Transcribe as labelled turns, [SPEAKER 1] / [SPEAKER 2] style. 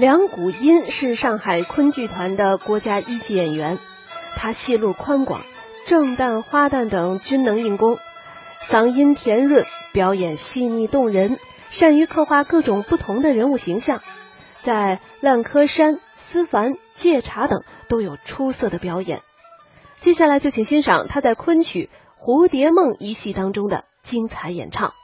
[SPEAKER 1] 梁谷音是上海昆剧团的国家一级演员，他戏路宽广，正旦、花旦等均能硬攻，嗓音甜润，表演细腻动人，善于刻画各种不同的人物形象，在《烂柯山》《思凡》《借茶》等都有出色的表演。接下来就请欣赏他在昆曲《蝴蝶梦》一戏当中的精彩演唱。